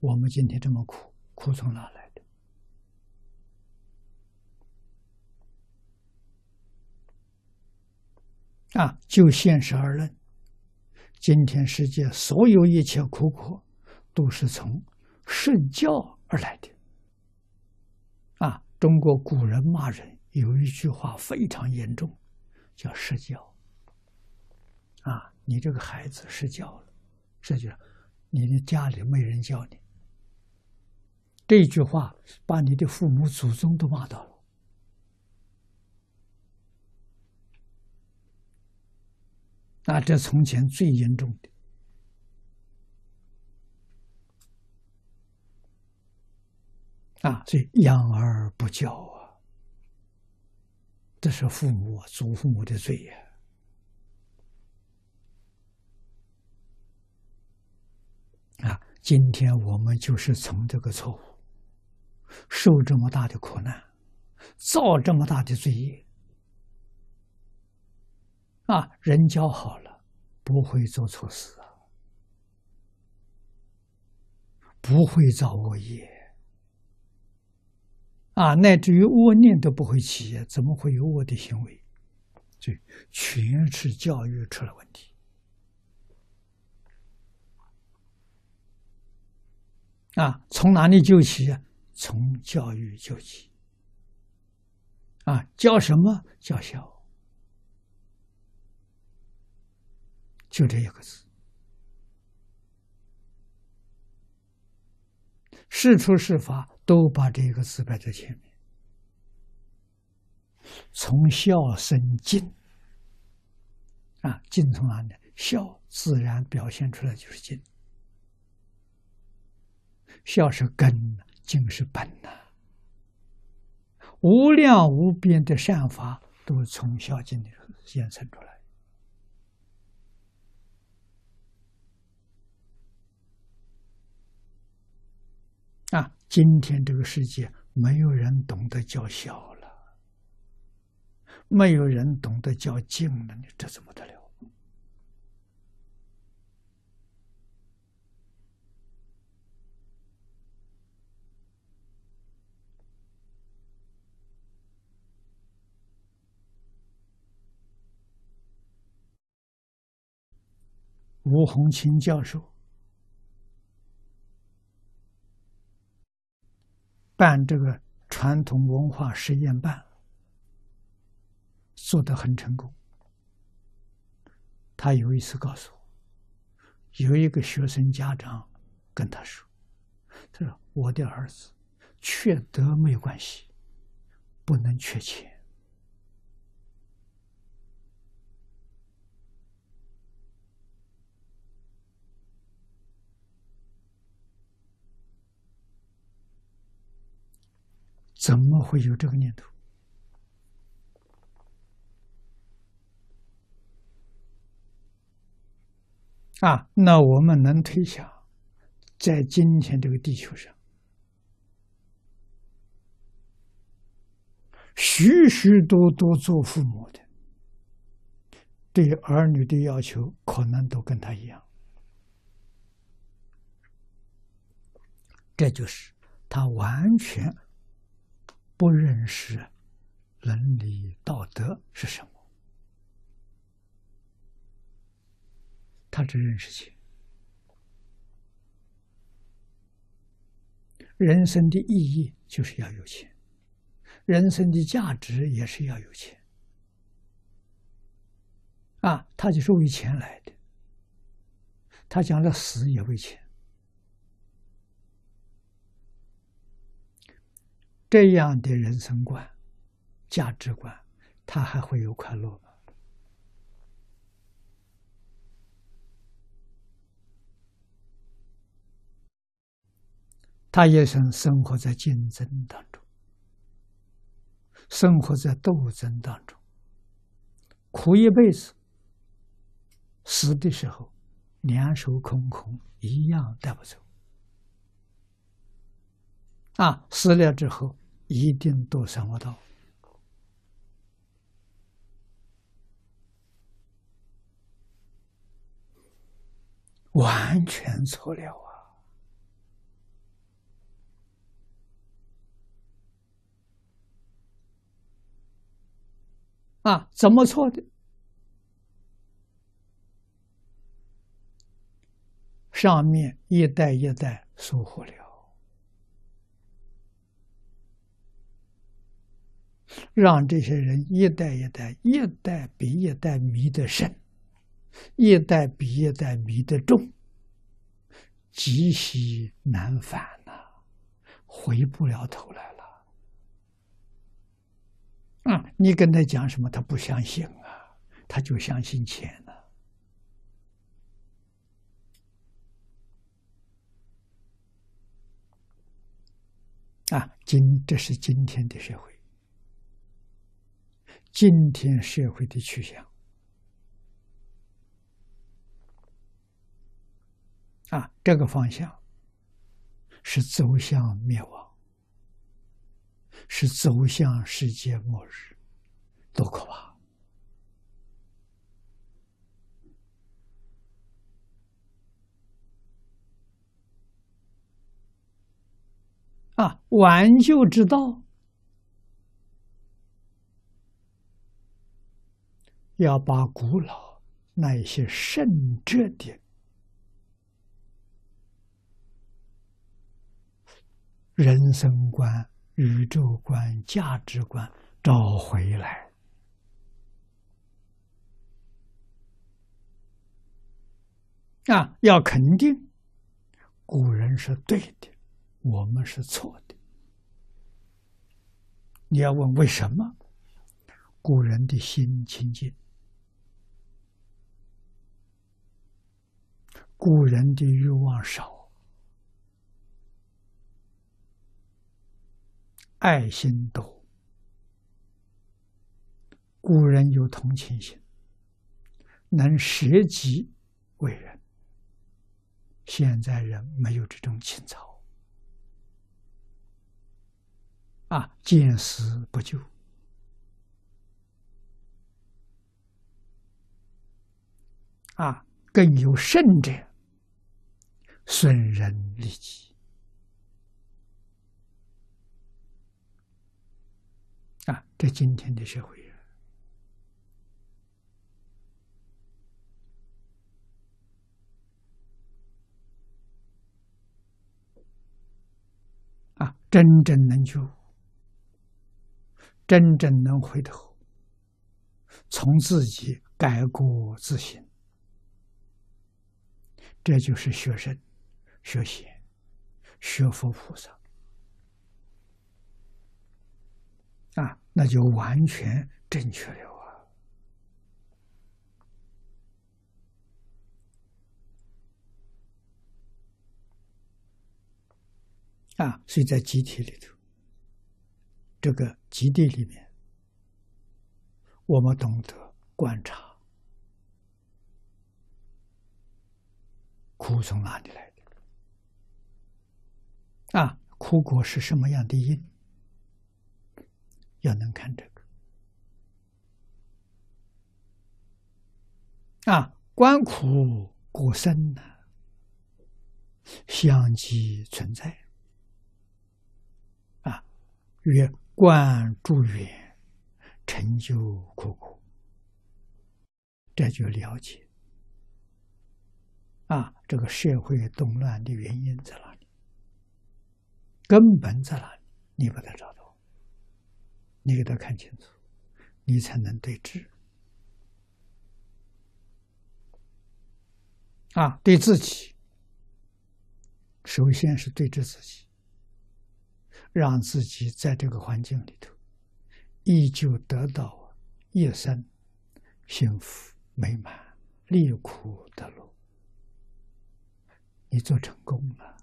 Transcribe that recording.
我们今天这么苦，苦从哪来的？啊，就现实而论，今天世界所有一切苦苦，都是从圣教而来的。啊，中国古人骂人有一句话非常严重，叫“失教”。啊，你这个孩子失教了，这就你的家里没人教你。这句话把你的父母祖宗都骂到了。那这从前最严重的啊，所以养儿不教啊，这是父母啊祖父母的罪呀。啊，今天我们就是从这个错误受这么大的苦难，造这么大的罪业。啊，人教好了，不会做错事啊，不会造恶业啊，乃至于恶念都不会起，怎么会有恶的行为？这全是教育出了问题啊！从哪里救起啊？从教育救起啊！教什么？教孝。就这一个字，是出是法都把这个字摆在前面。从孝生敬啊，敬从哪里？孝自然表现出来就是敬，孝是根，敬是本呐。无量无边的善法都是从孝敬里衍生出来。啊，今天这个世界没有人懂得叫孝了，没有人懂得叫敬了，你这怎么得了？吴洪清教授。办这个传统文化实验办，做得很成功。他有一次告诉我，有一个学生家长跟他说：“他说我的儿子缺德没有关系，不能缺钱。”怎么会有这个念头？啊，那我们能推想，在今天这个地球上，许许多多做父母的，对儿女的要求，可能都跟他一样。这就是他完全。不认识伦理道德是什么，他只认识钱。人生的意义就是要有钱，人生的价值也是要有钱。啊，他就是为钱来的，他讲了死也为钱。这样的人生观、价值观，他还会有快乐吗？他也是生活在竞争当中，生活在斗争当中，苦一辈子，死的时候两手空空，一样带不走。啊死了之后一定都想不到。完全错了啊。啊怎么错的？上面一代一代收获了。让这些人一代一代、一代比一代迷得深，一代比一代迷得重，极其难返呐，回不了头来了。啊，你跟他讲什么，他不相信啊，他就相信钱了。啊，今这是今天的社会，今天社会的趋向啊，这个方向是走向灭亡，是走向世界末日，多可怕！啊，挽救之道，要把古老那一些圣哲的人生观、宇宙观、价值观找回来。啊，要肯定古人是对的。我们是错的。你要问为什么？古人的心清净，古人的欲望少，爱心多，古人有同情心，能舍己为人。现在人没有这种情操。啊，见死不救，啊，更有甚者，损人利己，啊，这今天的社会啊，真正能救。真正能回头，从自己改过自新，这就是学生、学习、学佛菩萨啊，那就完全正确了啊！啊，所以在集体里头。这个基地里面，我们懂得观察苦从哪里来啊？苦果是什么样的因？要能看这个啊，观苦果生呢，相继存在啊，曰。观诸缘，成就苦果，这就了解啊！这个社会动乱的原因在哪里？根本在哪里？你把它找到，你给他看清楚，你才能对治啊！对自己，首先是对治自己。让自己在这个环境里头，依旧得到一生幸福美满、利苦得乐。你做成功了。